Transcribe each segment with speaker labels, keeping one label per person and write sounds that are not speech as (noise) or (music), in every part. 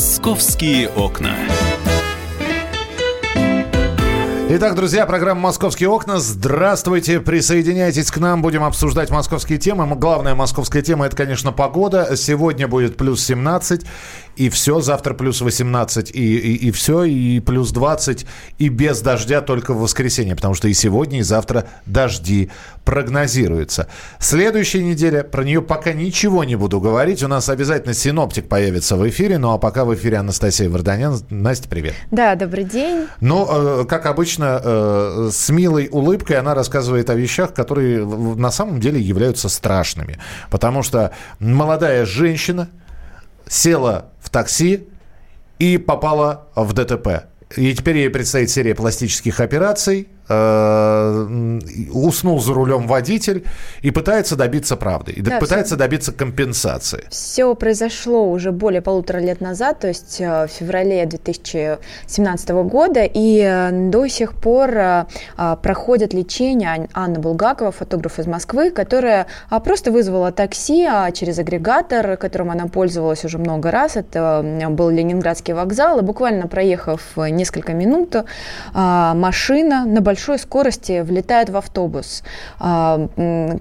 Speaker 1: Московские окна.
Speaker 2: Итак, друзья, программа «Московские окна». Здравствуйте, присоединяйтесь к нам, будем обсуждать московские темы. Главная московская тема – это, конечно, погода. Сегодня будет плюс 17, и все, завтра плюс 18, и, и, и все, и плюс 20, и без дождя только в воскресенье, потому что и сегодня, и завтра дожди прогнозируются. Следующая неделя, про нее пока ничего не буду говорить. У нас обязательно синоптик появится в эфире, ну а пока в эфире Анастасия Варданян. Настя, привет.
Speaker 3: Да, добрый день.
Speaker 2: Ну, э, как обычно, э, с милой улыбкой она рассказывает о вещах, которые на самом деле являются страшными. Потому что молодая женщина села в такси и попала в ДТП. И теперь ей предстоит серия пластических операций – уснул за рулем водитель и пытается добиться правды, и да, пытается все... добиться компенсации.
Speaker 3: Все произошло уже более полутора лет назад, то есть э, в феврале 2017 года, и э, до сих пор проходит лечение Анна Булгакова, фотограф из Москвы, которая просто вызвала такси через агрегатор, которым она пользовалась уже много раз. Это был Ленинградский вокзал, и буквально проехав несколько минут, машина на большом большой скорости влетает в автобус. А,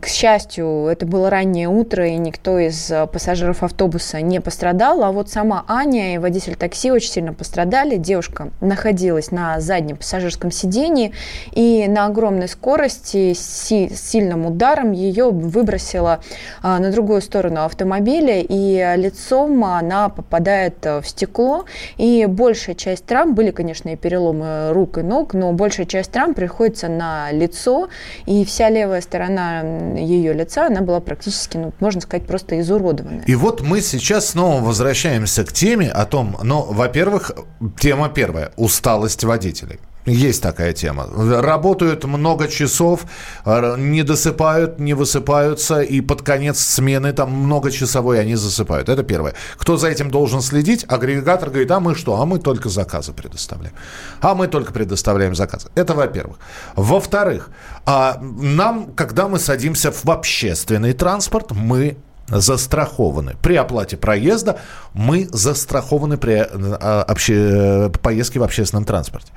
Speaker 3: к счастью, это было раннее утро, и никто из а, пассажиров автобуса не пострадал, а вот сама Аня и водитель такси очень сильно пострадали. Девушка находилась на заднем пассажирском сидении, и на огромной скорости с сильным ударом ее выбросило а, на другую сторону автомобиля, и лицом она попадает в стекло, и большая часть травм, были, конечно, и переломы рук и ног, но большая часть травм приходится на лицо, и вся левая сторона ее лица, она была практически, ну, можно сказать, просто изуродована.
Speaker 2: И вот мы сейчас снова возвращаемся к теме о том, ну, во-первых, тема первая – усталость водителей. Есть такая тема. Работают много часов, не досыпают, не высыпаются, и под конец смены там многочасовой они засыпают. Это первое. Кто за этим должен следить? Агрегатор говорит, а мы что? А мы только заказы предоставляем. А мы только предоставляем заказы. Это во-первых. Во-вторых, а нам, когда мы садимся в общественный транспорт, мы застрахованы. При оплате проезда мы застрахованы при э, обще... поездке в общественном транспорте.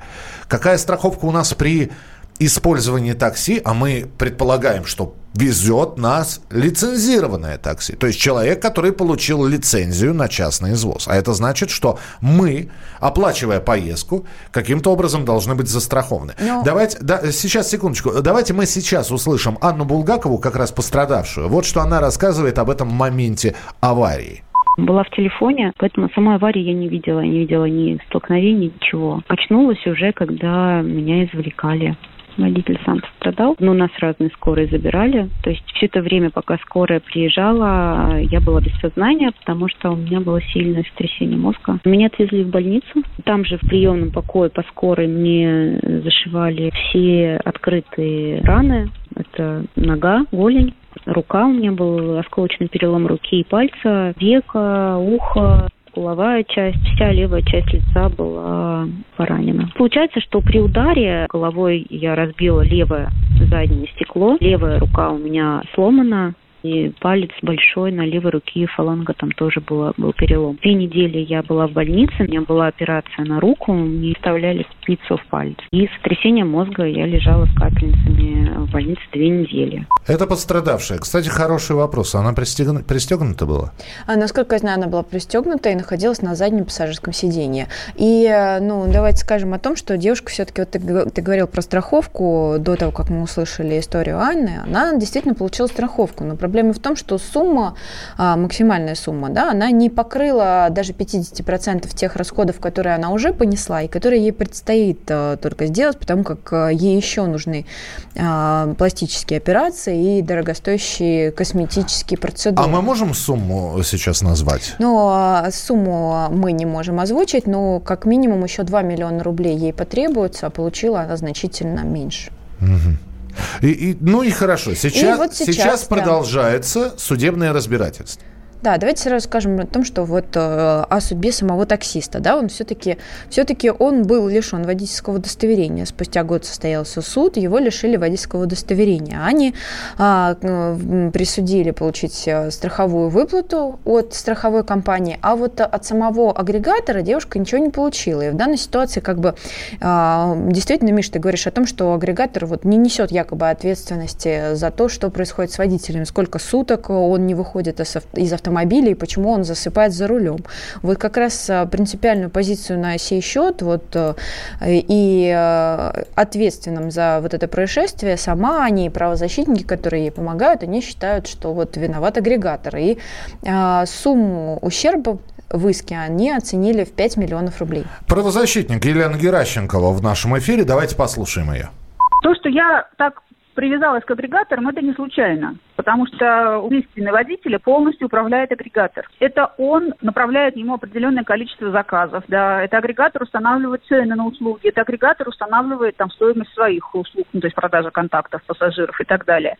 Speaker 2: Какая страховка у нас при использовании такси, а мы предполагаем, что везет нас лицензированное такси. То есть человек, который получил лицензию на частный извоз. А это значит, что мы, оплачивая поездку, каким-то образом должны быть застрахованы. Но... Давайте, да, сейчас, секундочку. Давайте мы сейчас услышим Анну Булгакову, как раз пострадавшую. Вот что она рассказывает об этом моменте аварии
Speaker 4: была в телефоне, поэтому самой аварии я не видела, не видела ни столкновений, ничего. Очнулась уже, когда меня извлекали водитель сам пострадал. Но нас разные скорые забирали. То есть все это время, пока скорая приезжала, я была без сознания, потому что у меня было сильное сотрясение мозга. Меня отвезли в больницу. Там же в приемном покое по скорой мне зашивали все открытые раны. Это нога, голень, рука, у меня был осколочный перелом руки и пальца, века, ухо, головая часть, вся левая часть лица была поранена. Получается, что при ударе головой я разбила левое заднее стекло, левая рука у меня сломана, и палец большой на левой руке, фаланга там тоже была, был перелом. Две недели я была в больнице, у меня была операция на руку, мне вставляли спицу в палец. И сотрясение мозга я лежала с капельницами в больнице две недели.
Speaker 2: Это пострадавшая. Кстати, хороший вопрос. Она пристегнута, пристегнута была?
Speaker 3: А, насколько я знаю, она была пристегнута и находилась на заднем пассажирском сиденье. И, э, ну, давайте скажем о том, что девушка все-таки, вот ты, ты говорил про страховку до того, как мы услышали историю Анны, она действительно получила страховку, но Проблема в том, что сумма, а, максимальная сумма, да, она не покрыла даже 50% тех расходов, которые она уже понесла и которые ей предстоит а, только сделать, потому как а, ей еще нужны пластические операции и дорогостоящие косметические процедуры.
Speaker 2: А мы можем сумму сейчас назвать?
Speaker 3: Ну, сумму мы не можем озвучить, но как минимум еще 2 миллиона рублей ей потребуется, а получила она значительно меньше.
Speaker 2: Угу. И, и, ну и хорошо. Сейчас, и вот сейчас, сейчас продолжается судебное разбирательство.
Speaker 3: Да, давайте сразу скажем о том, что вот э, о судьбе самого таксиста, да, он все-таки, все-таки он был лишен водительского удостоверения. Спустя год состоялся суд, его лишили водительского удостоверения. Они а, присудили получить э, страховую выплату от страховой компании, а вот от самого агрегатора девушка ничего не получила. И в данной ситуации как бы а, действительно, Миш, ты говоришь о том, что агрегатор вот не несет якобы ответственности за то, что происходит с водителем, сколько суток он не выходит из автомобиля и почему он засыпает за рулем. Вот как раз а, принципиальную позицию на сей счет вот, э, и э, ответственным за вот это происшествие сама они, правозащитники, которые ей помогают, они считают, что вот виноват агрегатор. И а, сумму ущерба в иске они оценили в 5 миллионов рублей.
Speaker 2: Правозащитник Елена Геращенкова в нашем эфире. Давайте послушаем ее.
Speaker 1: То, что я так привязалась к агрегаторам, это не случайно, потому что убийственный водитель полностью управляет агрегатор. Это он направляет ему определенное количество заказов, да, это агрегатор устанавливает цены на услуги, это агрегатор устанавливает там стоимость своих услуг, ну, то есть продажа контактов пассажиров и так далее.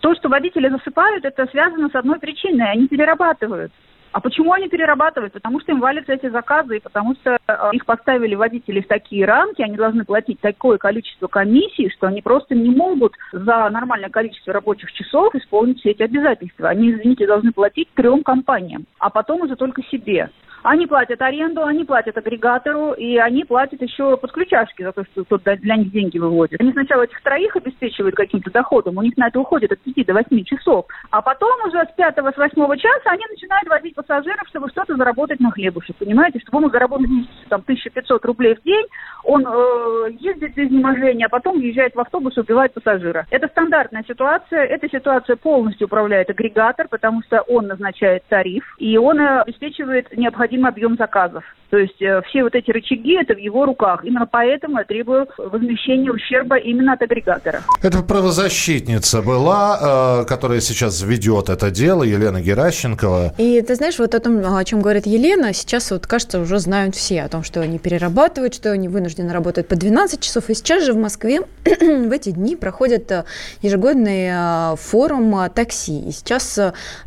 Speaker 1: То, что водители засыпают, это связано с одной причиной, они перерабатывают. А почему они перерабатывают? Потому что им валятся эти заказы, и потому что э, их поставили водители в такие рамки, они должны платить такое количество комиссий, что они просто не могут за нормальное количество рабочих часов исполнить все эти обязательства. Они, извините, должны платить трем компаниям, а потом уже только себе. Они платят аренду, они платят агрегатору, и они платят еще подключашки за то, что тот для них деньги выводит. Они сначала этих троих обеспечивают каким-то доходом, у них на это уходит от 5 до 8 часов, а потом уже с 5 с 8 часа они начинают возить пассажиров, чтобы что-то заработать на хлебушек, понимаете? Чтобы он заработать там 1500 рублей в день, он э, ездит без изнеможения, а потом въезжает в автобус и убивает пассажира. Это стандартная ситуация, эта ситуация полностью управляет агрегатор, потому что он назначает тариф, и он э, обеспечивает необходимые необходим объем заказов. То есть э, все вот эти рычаги, это в его руках. Именно поэтому я требую возмещения ущерба именно от агрегатора.
Speaker 2: Это правозащитница была, э, которая сейчас ведет это дело, Елена Геращенкова.
Speaker 3: И ты знаешь, вот о том, о чем говорит Елена, сейчас вот, кажется, уже знают все о том, что они перерабатывают, что они вынуждены работать по 12 часов. И сейчас же в Москве (clears throat) в эти дни проходит э, ежегодный форум такси. И сейчас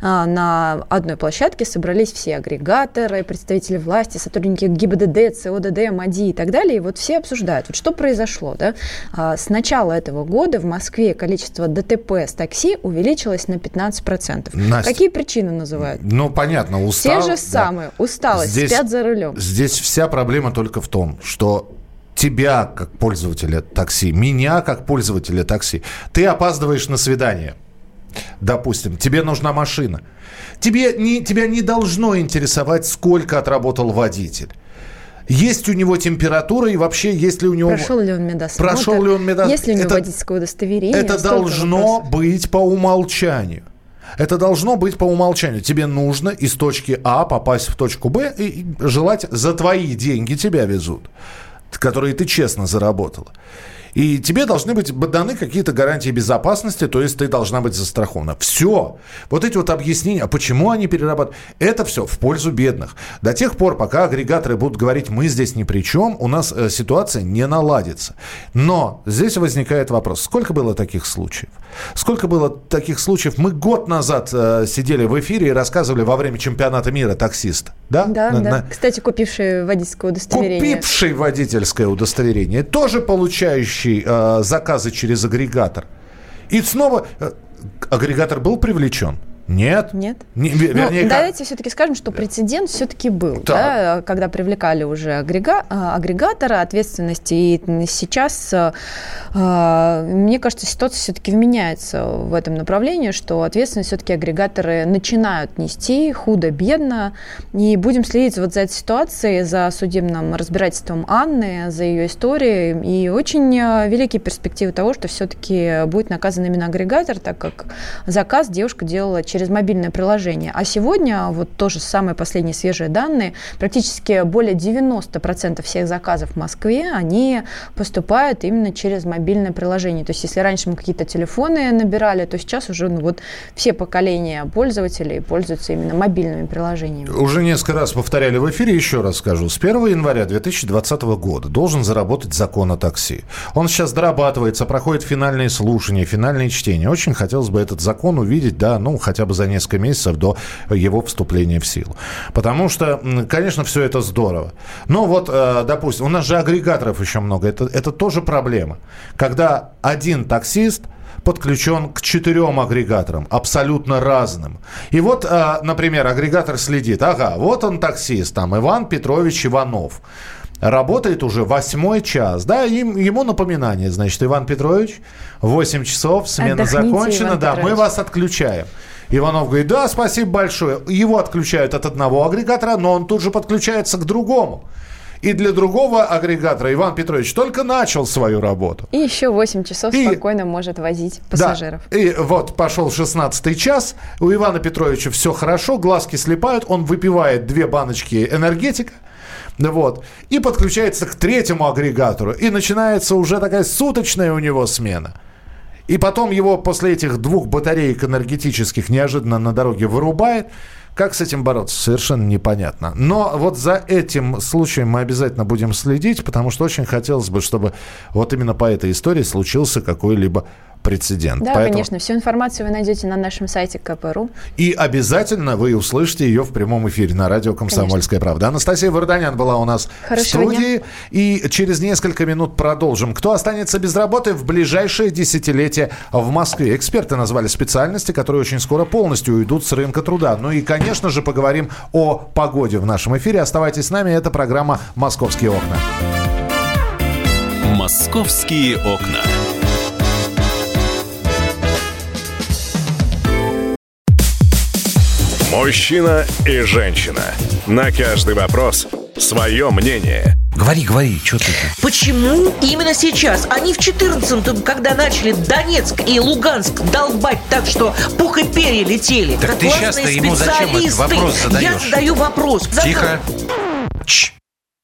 Speaker 3: на одной площадке собрались все агрегаторы, представители власти, сотрудники ГИБДД, ЦОДД, МАДИ и так далее. И вот все обсуждают, вот что произошло. Да? А, с начала этого года в Москве количество ДТП с такси увеличилось на 15%. Настя, Какие причины называют?
Speaker 2: Ну, понятно, устал.
Speaker 3: Те же самые, да. усталость, здесь, спят за рулем.
Speaker 2: Здесь вся проблема только в том, что тебя как пользователя такси, меня как пользователя такси, ты опаздываешь на свидание. Допустим, тебе нужна машина. Тебе не, тебя не должно интересовать, сколько отработал водитель. Есть у него температура и вообще есть ли у него...
Speaker 3: Прошел ли он медосмотр?
Speaker 2: Прошел ли он медосмотр?
Speaker 3: Есть ли у него это, водительское удостоверение?
Speaker 2: Это должно вопросов. быть по умолчанию. Это должно быть по умолчанию. Тебе нужно из точки А попасть в точку Б и желать за твои деньги тебя везут, которые ты честно заработала. И тебе должны быть даны какие-то гарантии безопасности, то есть ты должна быть застрахована. Все. Вот эти вот объяснения, почему они перерабатывают, это все в пользу бедных. До тех пор, пока агрегаторы будут говорить, мы здесь ни при чем, у нас э, ситуация не наладится. Но здесь возникает вопрос, сколько было таких случаев? Сколько было таких случаев? Мы год назад э, сидели в эфире и рассказывали во время чемпионата мира таксист. Да?
Speaker 3: Да, на, да. На... Кстати, купивший водительское удостоверение.
Speaker 2: Купивший водительское удостоверение, тоже получающий делающий э, заказы через агрегатор. И снова э, агрегатор был привлечен. Нет.
Speaker 3: Нет. Не, вернее, ну, давайте все-таки скажем, что прецедент все-таки был, да, когда привлекали уже агрега, а, агрегатора ответственности. И сейчас, а, мне кажется, ситуация все-таки меняется в этом направлении, что ответственность все-таки агрегаторы начинают нести худо-бедно. И будем следить вот за этой ситуацией, за судебным разбирательством Анны, за ее историей. И очень а, великие перспективы того, что все-таки будет наказан именно агрегатор, так как заказ девушка делала через через мобильное приложение. А сегодня, вот тоже самые последние свежие данные, практически более 90% всех заказов в Москве, они поступают именно через мобильное приложение. То есть если раньше мы какие-то телефоны набирали, то сейчас уже ну, вот все поколения пользователей пользуются именно мобильными приложениями.
Speaker 2: Уже несколько раз повторяли в эфире, еще раз скажу. С 1 января 2020 года должен заработать закон о такси. Он сейчас дорабатывается, проходит финальные слушания, финальные чтения. Очень хотелось бы этот закон увидеть, да, ну, хотя бы бы за несколько месяцев до его вступления в силу. Потому что, конечно, все это здорово. Но вот, э, допустим, у нас же агрегаторов еще много. Это, это тоже проблема. Когда один таксист подключен к четырем агрегаторам, абсолютно разным. И вот, э, например, агрегатор следит, ага, вот он таксист, там Иван Петрович Иванов работает уже восьмой час. Да, им, ему напоминание, значит, Иван Петрович, 8 часов, смена Отдохните, закончена, Иван да, Петрович. мы вас отключаем. Иванов говорит, да, спасибо большое. Его отключают от одного агрегатора, но он тут же подключается к другому. И для другого агрегатора Иван Петрович только начал свою работу.
Speaker 3: И еще 8 часов и, спокойно может возить пассажиров.
Speaker 2: Да, и вот пошел 16 час, у Ивана Петровича все хорошо, глазки слепают, он выпивает две баночки энергетика, вот. И подключается к третьему агрегатору. И начинается уже такая суточная у него смена. И потом его после этих двух батареек энергетических неожиданно на дороге вырубает. Как с этим бороться, совершенно непонятно. Но вот за этим случаем мы обязательно будем следить, потому что очень хотелось бы, чтобы вот именно по этой истории случился какой-либо прецедент.
Speaker 3: Да, Поэтому... конечно. Всю информацию вы найдете на нашем сайте КПРУ.
Speaker 2: И обязательно вы услышите ее в прямом эфире на радио «Комсомольская конечно. правда». Анастасия Варданян была у нас Хорошего в студии. Дня. И через несколько минут продолжим. Кто останется без работы в ближайшее десятилетие в Москве? Эксперты назвали специальности, которые очень скоро полностью уйдут с рынка труда. Ну и, конечно же, поговорим о погоде в нашем эфире. Оставайтесь с нами. Это программа «Московские окна».
Speaker 5: «Московские окна». Мужчина и женщина. На каждый вопрос свое мнение.
Speaker 6: Говори, говори, что ты?
Speaker 7: Почему именно сейчас? Они в 14-м, когда начали Донецк и Луганск долбать так, что пух и перья летели.
Speaker 6: Так ты сейчас-то ему зачем этот вопрос задаешь?
Speaker 7: Я задаю вопрос.
Speaker 6: Тихо. (laughs) Чш.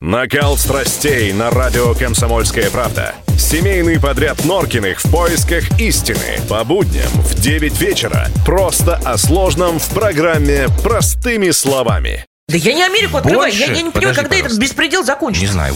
Speaker 5: Накал страстей на радио «Комсомольская правда». Семейный подряд Норкиных в поисках истины. По будням в 9 вечера. Просто о сложном в программе «Простыми словами».
Speaker 7: Да я не Америку открываю. Больше? Я, я не понимаю, Подожди, когда пожалуйста. этот беспредел закончится.
Speaker 6: Не знаю.